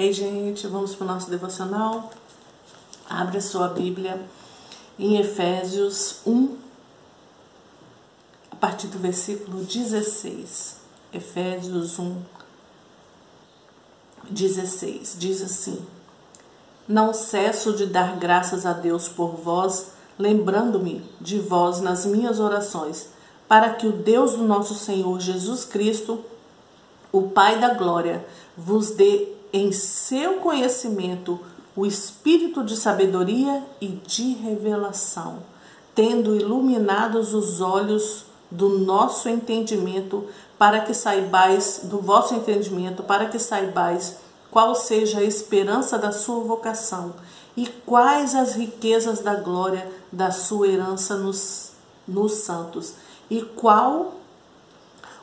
Ei, gente, vamos para o nosso devocional. Abre a sua Bíblia em Efésios 1, a partir do versículo 16. Efésios 1, 16. Diz assim: Não cesso de dar graças a Deus por vós, lembrando-me de vós nas minhas orações, para que o Deus do nosso Senhor Jesus Cristo, o Pai da glória, vos dê em seu conhecimento o espírito de sabedoria e de revelação, tendo iluminados os olhos do nosso entendimento, para que saibais, do vosso entendimento, para que saibais qual seja a esperança da sua vocação e quais as riquezas da glória da sua herança nos, nos santos, e qual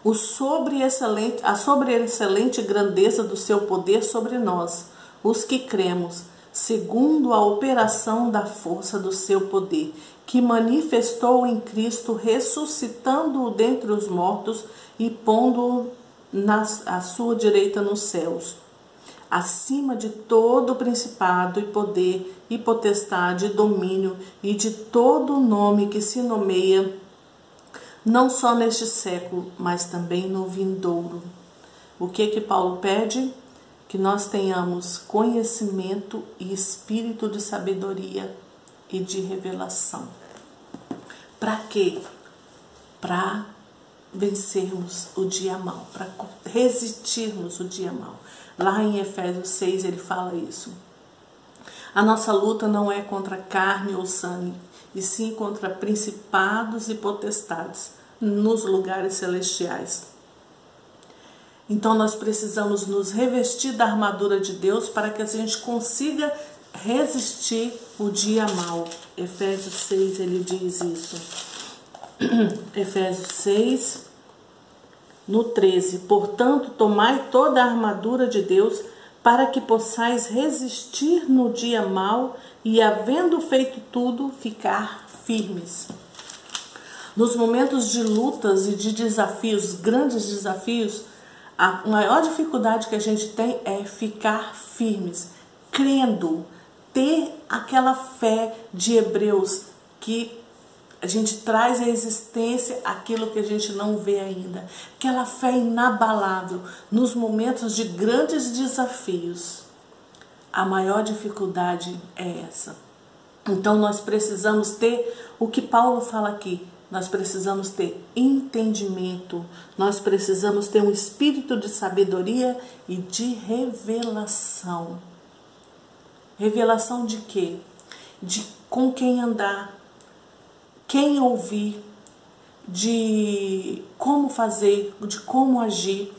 o sobre excelente, a sobreexcelente grandeza do seu poder sobre nós, os que cremos, segundo a operação da força do seu poder, que manifestou em Cristo, ressuscitando-o dentre os mortos e pondo-o à sua direita nos céus, acima de todo principado e poder e potestade e domínio e de todo nome que se nomeia não só neste século, mas também no vindouro. O que que Paulo pede? Que nós tenhamos conhecimento e espírito de sabedoria e de revelação. Para quê? Para vencermos o dia mal, para resistirmos o dia mal. Lá em Efésios 6 ele fala isso. A nossa luta não é contra carne ou sangue, e sim contra principados e potestades nos lugares celestiais. Então nós precisamos nos revestir da armadura de Deus para que a gente consiga resistir o dia mal. Efésios 6 ele diz isso. Efésios 6 no 13. Portanto, tomai toda a armadura de Deus para que possais resistir no dia mal e, havendo feito tudo, ficar firmes. Nos momentos de lutas e de desafios, grandes desafios, a maior dificuldade que a gente tem é ficar firmes, crendo, ter aquela fé de Hebreus que a gente traz à existência aquilo que a gente não vê ainda. Aquela fé inabalável nos momentos de grandes desafios. A maior dificuldade é essa. Então nós precisamos ter o que Paulo fala aqui, nós precisamos ter entendimento, nós precisamos ter um espírito de sabedoria e de revelação. Revelação de quê? De com quem andar, quem ouvir, de como fazer, de como agir.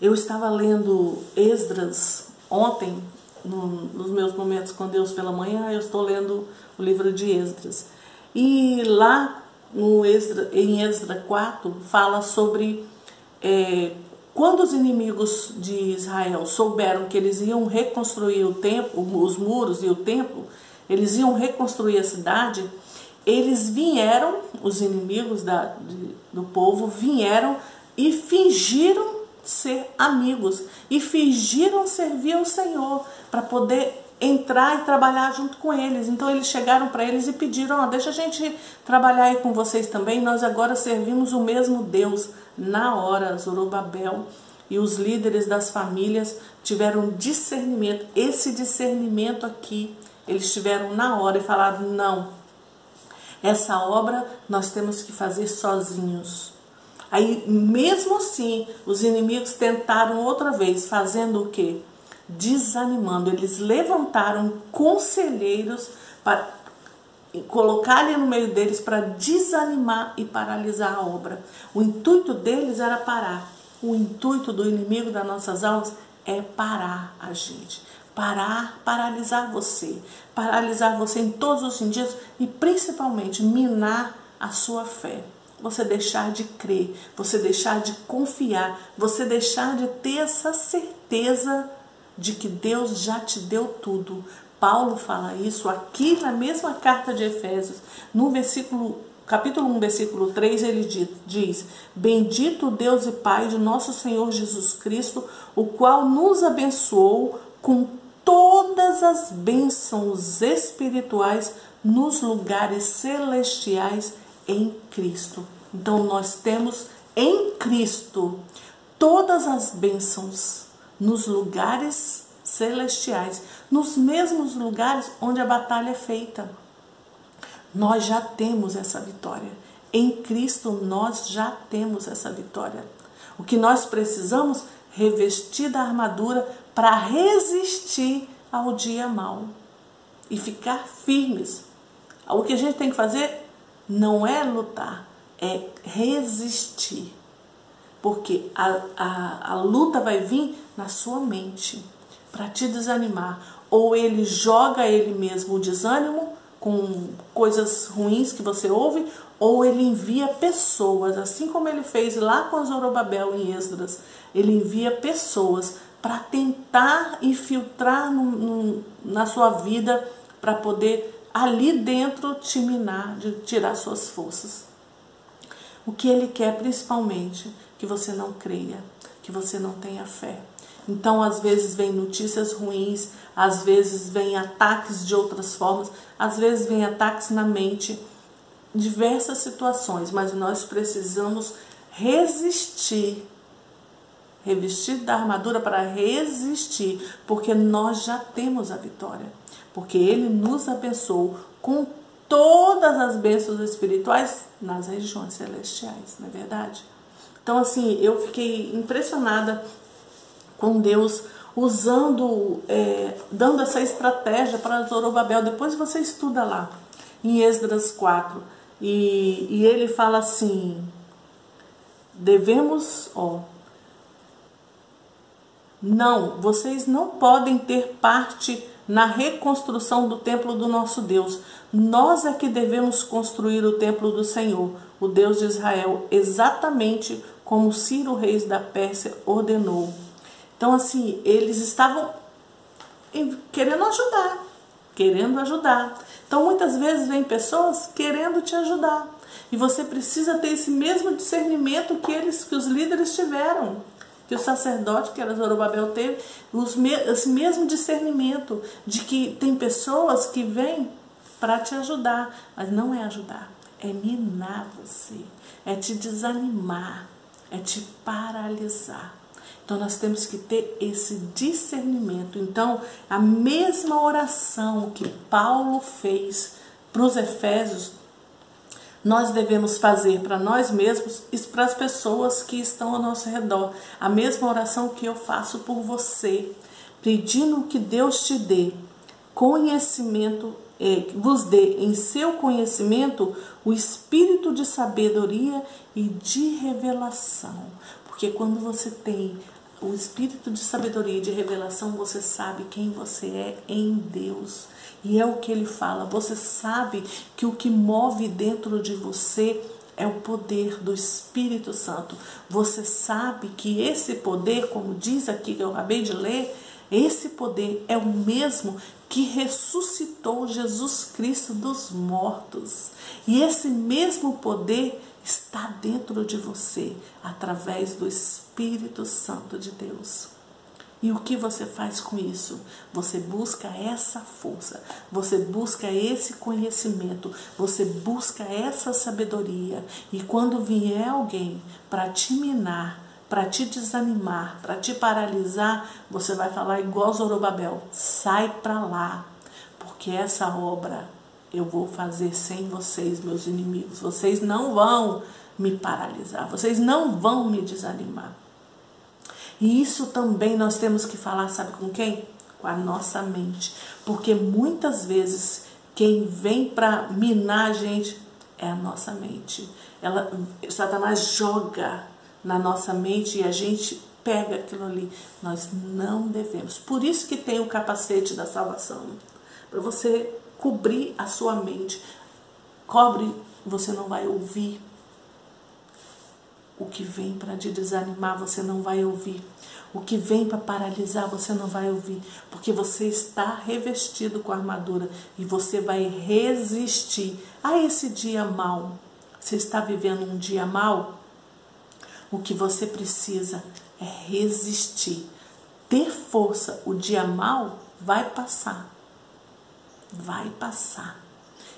Eu estava lendo Esdras ontem, no, nos meus momentos com Deus pela manhã, eu estou lendo o livro de Esdras. E lá no Esdra, em Esdra 4 fala sobre é, quando os inimigos de Israel souberam que eles iam reconstruir o templo, os muros e o templo, eles iam reconstruir a cidade, eles vieram, os inimigos da, de, do povo vieram e fingiram ser amigos e fingiram servir ao Senhor para poder entrar e trabalhar junto com eles. Então eles chegaram para eles e pediram: oh, deixa a gente trabalhar aí com vocês também. Nós agora servimos o mesmo Deus. Na hora, Zorobabel e os líderes das famílias tiveram discernimento. Esse discernimento aqui, eles tiveram na hora e falaram: não, essa obra nós temos que fazer sozinhos. Aí, mesmo assim, os inimigos tentaram outra vez, fazendo o quê? Desanimando. Eles levantaram conselheiros para colocar ali no meio deles para desanimar e paralisar a obra. O intuito deles era parar. O intuito do inimigo das nossas almas é parar a gente. Parar, paralisar você. Paralisar você em todos os sentidos e principalmente minar a sua fé você deixar de crer, você deixar de confiar, você deixar de ter essa certeza de que Deus já te deu tudo. Paulo fala isso aqui na mesma carta de Efésios, no versículo capítulo 1, versículo 3, ele diz: Bendito Deus e Pai de nosso Senhor Jesus Cristo, o qual nos abençoou com todas as bênçãos espirituais nos lugares celestiais em Cristo. Então nós temos em Cristo todas as bênçãos nos lugares celestiais, nos mesmos lugares onde a batalha é feita. Nós já temos essa vitória. Em Cristo nós já temos essa vitória. O que nós precisamos revestir da armadura para resistir ao dia mau e ficar firmes. O que a gente tem que fazer não é lutar, é resistir. Porque a, a, a luta vai vir na sua mente para te desanimar. Ou ele joga ele mesmo o desânimo com coisas ruins que você ouve, ou ele envia pessoas, assim como ele fez lá com Zorobabel em Esdras. Ele envia pessoas para tentar infiltrar no, no, na sua vida para poder ali dentro te minar, de tirar suas forças. O que ele quer principalmente que você não creia, que você não tenha fé. Então, às vezes vem notícias ruins, às vezes vem ataques de outras formas, às vezes vem ataques na mente, diversas situações, mas nós precisamos resistir revestir da armadura para resistir, porque nós já temos a vitória, porque Ele nos abençoou com todas as bênçãos espirituais nas regiões celestiais, não é verdade? Então, assim, eu fiquei impressionada com Deus usando, é, dando essa estratégia para Zorobabel. Depois você estuda lá, em Esdras 4, e, e ele fala assim: devemos, ó, não, vocês não podem ter parte na reconstrução do templo do nosso Deus. Nós é que devemos construir o templo do Senhor, o Deus de Israel, exatamente como Ciro, reis da Pérsia, ordenou. Então, assim, eles estavam querendo ajudar, querendo ajudar. Então, muitas vezes vem pessoas querendo te ajudar. E você precisa ter esse mesmo discernimento que eles, que os líderes tiveram que o sacerdote, que era Zorobabel, teve os me esse mesmo discernimento de que tem pessoas que vêm para te ajudar, mas não é ajudar, é minar você, é te desanimar, é te paralisar. Então nós temos que ter esse discernimento. Então, a mesma oração que Paulo fez para os Efésios, nós devemos fazer para nós mesmos e para as pessoas que estão ao nosso redor. A mesma oração que eu faço por você, pedindo que Deus te dê conhecimento, eh, vos dê em seu conhecimento o espírito de sabedoria e de revelação. Porque quando você tem o espírito de sabedoria e de revelação, você sabe quem você é em Deus. E é o que ele fala. Você sabe que o que move dentro de você é o poder do Espírito Santo. Você sabe que esse poder, como diz aqui que eu acabei de ler, esse poder é o mesmo que ressuscitou Jesus Cristo dos mortos. E esse mesmo poder está dentro de você através do Espírito Santo de Deus. E o que você faz com isso? Você busca essa força, você busca esse conhecimento, você busca essa sabedoria. E quando vier alguém para te minar, para te desanimar, para te paralisar, você vai falar igual Zorobabel: sai para lá, porque essa obra eu vou fazer sem vocês, meus inimigos. Vocês não vão me paralisar, vocês não vão me desanimar. E isso também nós temos que falar, sabe com quem? Com a nossa mente. Porque muitas vezes quem vem para minar a gente é a nossa mente. Ela, Satanás joga na nossa mente e a gente pega aquilo ali. Nós não devemos. Por isso que tem o capacete da salvação. Para você cobrir a sua mente. Cobre, você não vai ouvir o que vem para te desanimar, você não vai ouvir. O que vem para paralisar, você não vai ouvir. Porque você está revestido com a armadura e você vai resistir a esse dia mal. você está vivendo um dia mal, o que você precisa é resistir, ter força. O dia mal vai passar, vai passar.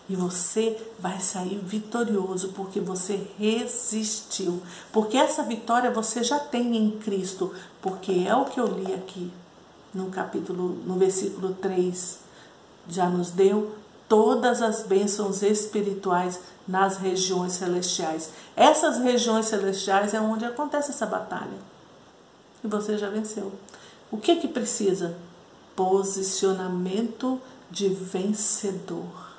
E você vai sair vitorioso porque você resistiu. Porque essa vitória você já tem em Cristo, porque é o que eu li aqui no capítulo, no versículo 3. Já nos deu todas as bênçãos espirituais nas regiões celestiais. Essas regiões celestiais é onde acontece essa batalha. E você já venceu. O que que precisa? Posicionamento de vencedor.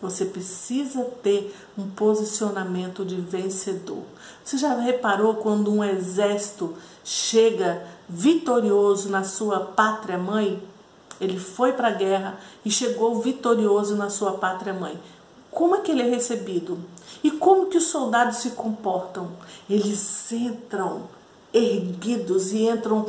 Você precisa ter um posicionamento de vencedor. Você já reparou quando um exército chega vitorioso na sua pátria mãe? Ele foi para a guerra e chegou vitorioso na sua pátria mãe. Como é que ele é recebido? E como que os soldados se comportam? Eles entram erguidos e entram,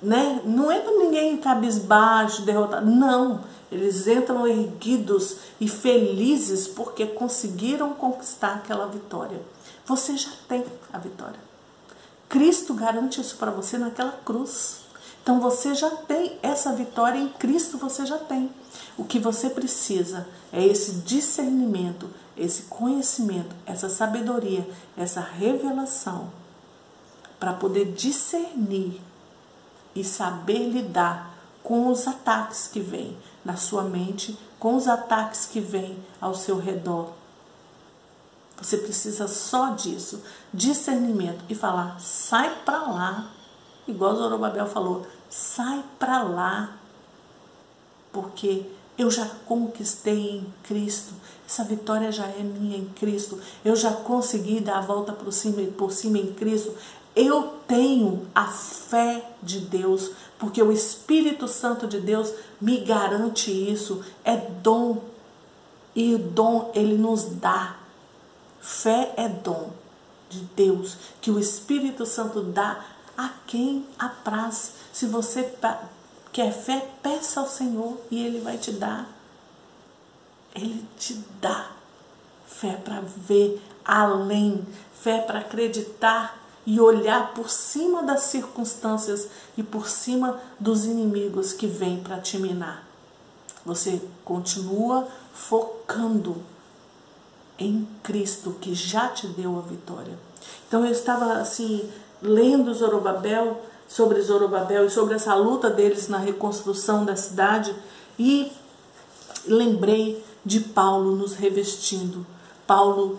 né? Não entra ninguém cabisbaixo, derrotado. Não eles entram erguidos e felizes porque conseguiram conquistar aquela vitória. Você já tem a vitória. Cristo garante isso para você naquela cruz. Então você já tem essa vitória em Cristo, você já tem. O que você precisa é esse discernimento, esse conhecimento, essa sabedoria, essa revelação para poder discernir e saber lidar com os ataques que vêm na sua mente, com os ataques que vêm ao seu redor. Você precisa só disso, discernimento e falar: sai para lá, igual Zorobabel falou, sai para lá, porque eu já conquistei em Cristo, essa vitória já é minha em Cristo, eu já consegui dar a volta por cima, por cima em Cristo, eu tenho a fé de Deus, porque o Espírito Santo de Deus me garante isso. É dom. E o dom ele nos dá. Fé é dom de Deus, que o Espírito Santo dá a quem apraz. Se você quer fé, peça ao Senhor e ele vai te dar. Ele te dá fé para ver além, fé para acreditar e olhar por cima das circunstâncias e por cima dos inimigos que vêm para te minar. Você continua focando em Cristo que já te deu a vitória. Então eu estava assim lendo Zorobabel, sobre Zorobabel e sobre essa luta deles na reconstrução da cidade e lembrei de Paulo nos revestindo Paulo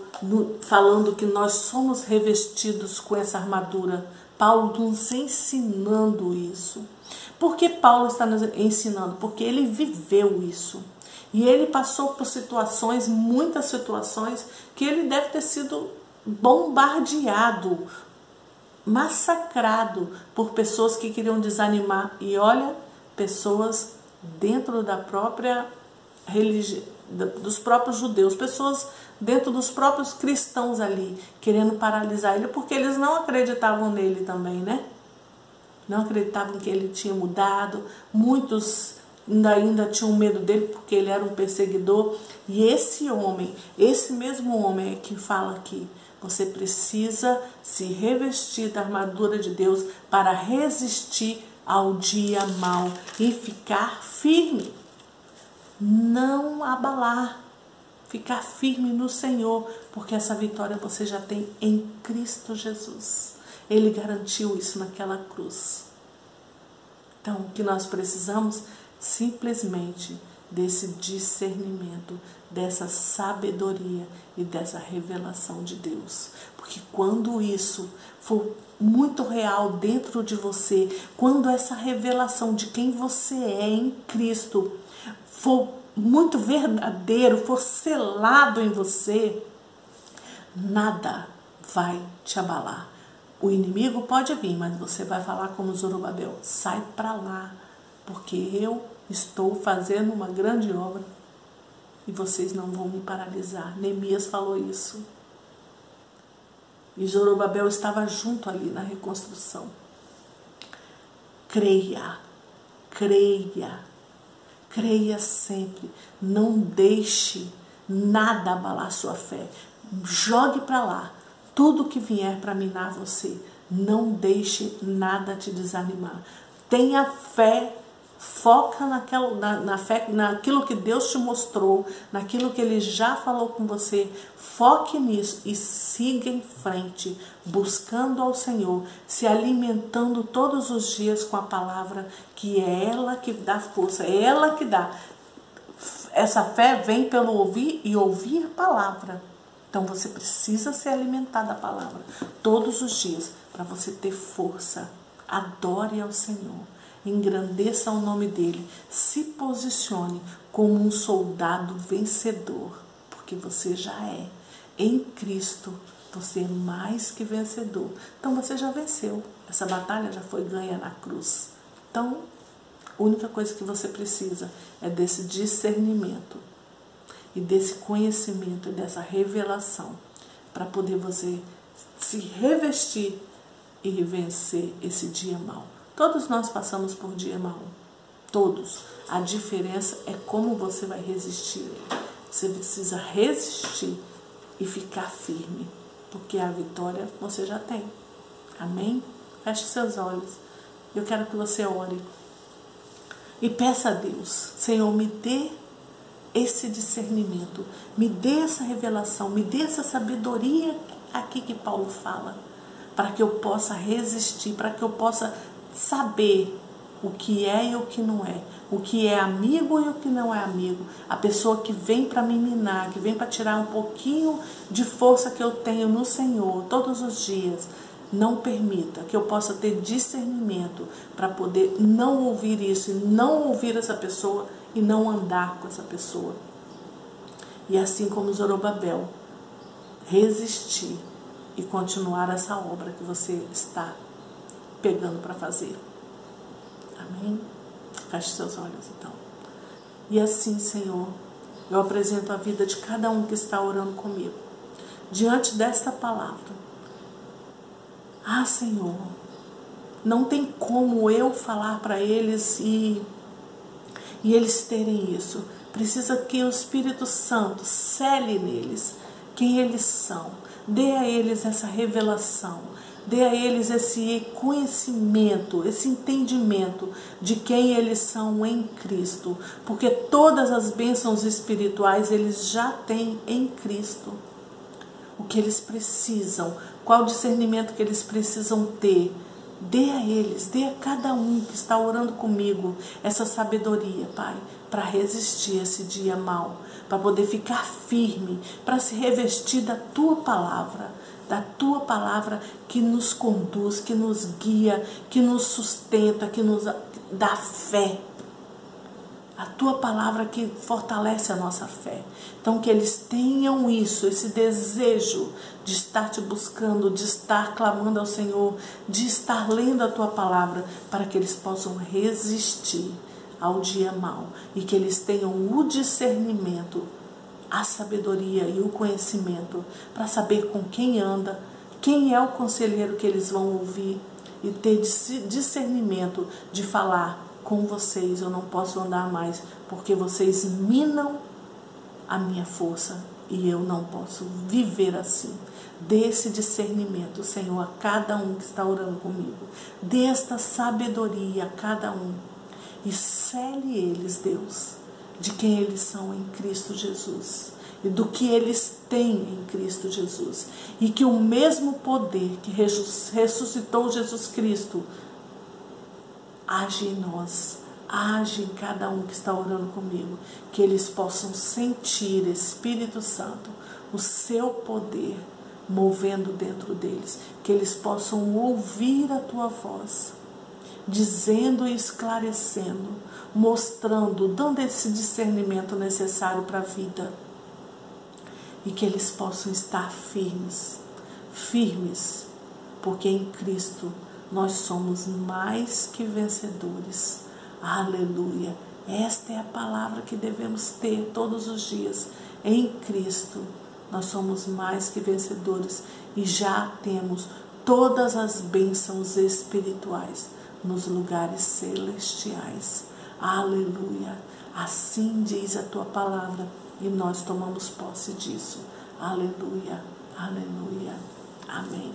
falando que nós somos revestidos com essa armadura. Paulo nos ensinando isso. Por que Paulo está nos ensinando? Porque ele viveu isso. E ele passou por situações, muitas situações, que ele deve ter sido bombardeado, massacrado por pessoas que queriam desanimar. E olha, pessoas dentro da própria religião, dos próprios judeus, pessoas dentro dos próprios cristãos ali, querendo paralisar ele, porque eles não acreditavam nele também, né? Não acreditavam que ele tinha mudado, muitos ainda, ainda tinham medo dele porque ele era um perseguidor. E esse homem, esse mesmo homem é que fala aqui, você precisa se revestir da armadura de Deus para resistir ao dia mau e ficar firme. Não abalar ficar firme no Senhor, porque essa vitória você já tem em Cristo Jesus. Ele garantiu isso naquela cruz. Então, o que nós precisamos simplesmente desse discernimento, dessa sabedoria e dessa revelação de Deus. Porque quando isso for muito real dentro de você, quando essa revelação de quem você é em Cristo for muito verdadeiro, for selado em você, nada vai te abalar. O inimigo pode vir, mas você vai falar como Zorobabel: sai para lá, porque eu estou fazendo uma grande obra e vocês não vão me paralisar. Neemias falou isso. E Zorobabel estava junto ali na reconstrução. Creia, creia Creia sempre, não deixe, nada abalar sua fé. Jogue para lá tudo que vier para minar você. Não deixe nada te desanimar. Tenha fé Foca naquela, na, na fé, naquilo que Deus te mostrou, naquilo que Ele já falou com você. Foque nisso e siga em frente, buscando ao Senhor, se alimentando todos os dias com a palavra, que é ela que dá força, é ela que dá. Essa fé vem pelo ouvir e ouvir a palavra. Então você precisa se alimentar da palavra todos os dias para você ter força. Adore ao Senhor engrandeça o nome dele, se posicione como um soldado vencedor, porque você já é. Em Cristo, você é mais que vencedor. Então você já venceu. Essa batalha já foi ganha na cruz. Então, a única coisa que você precisa é desse discernimento e desse conhecimento e dessa revelação para poder você se revestir e vencer esse dia mal. Todos nós passamos por dia mau. Todos. A diferença é como você vai resistir. Você precisa resistir e ficar firme, porque a vitória você já tem. Amém? Feche seus olhos. Eu quero que você ore e peça a Deus, Senhor, me dê esse discernimento, me dê essa revelação, me dê essa sabedoria aqui que Paulo fala, para que eu possa resistir, para que eu possa saber o que é e o que não é, o que é amigo e o que não é amigo, a pessoa que vem para me minar, que vem para tirar um pouquinho de força que eu tenho no Senhor todos os dias. Não permita que eu possa ter discernimento para poder não ouvir isso e não ouvir essa pessoa e não andar com essa pessoa. E assim como Zorobabel, resistir e continuar essa obra que você está pegando para fazer. Amém? Feche seus olhos então. E assim, Senhor, eu apresento a vida de cada um que está orando comigo. Diante desta palavra. Ah, Senhor, não tem como eu falar para eles e, e eles terem isso. Precisa que o Espírito Santo cele neles quem eles são. Dê a eles essa revelação dê a eles esse conhecimento, esse entendimento de quem eles são em Cristo, porque todas as bênçãos espirituais eles já têm em Cristo. O que eles precisam, qual discernimento que eles precisam ter, dê a eles, dê a cada um que está orando comigo essa sabedoria, Pai, para resistir esse dia mal, para poder ficar firme, para se revestir da tua palavra da tua palavra que nos conduz, que nos guia, que nos sustenta, que nos dá fé. A tua palavra que fortalece a nossa fé. Então, que eles tenham isso, esse desejo de estar te buscando, de estar clamando ao Senhor, de estar lendo a tua palavra, para que eles possam resistir ao dia mau e que eles tenham o discernimento a sabedoria e o conhecimento para saber com quem anda, quem é o conselheiro que eles vão ouvir e ter discernimento de falar com vocês. Eu não posso andar mais porque vocês minam a minha força e eu não posso viver assim. Dê esse discernimento, Senhor, a cada um que está orando comigo. Dê esta sabedoria a cada um e cele eles, Deus de quem eles são em Cristo Jesus e do que eles têm em Cristo Jesus. E que o mesmo poder que ressuscitou Jesus Cristo age em nós, age em cada um que está orando comigo, que eles possam sentir, Espírito Santo, o seu poder movendo dentro deles, que eles possam ouvir a tua voz, dizendo e esclarecendo mostrando, dando esse discernimento necessário para a vida. E que eles possam estar firmes, firmes, porque em Cristo nós somos mais que vencedores. Aleluia. Esta é a palavra que devemos ter todos os dias. Em Cristo nós somos mais que vencedores e já temos todas as bênçãos espirituais nos lugares celestiais. Aleluia. Assim diz a tua palavra e nós tomamos posse disso. Aleluia, aleluia, amém.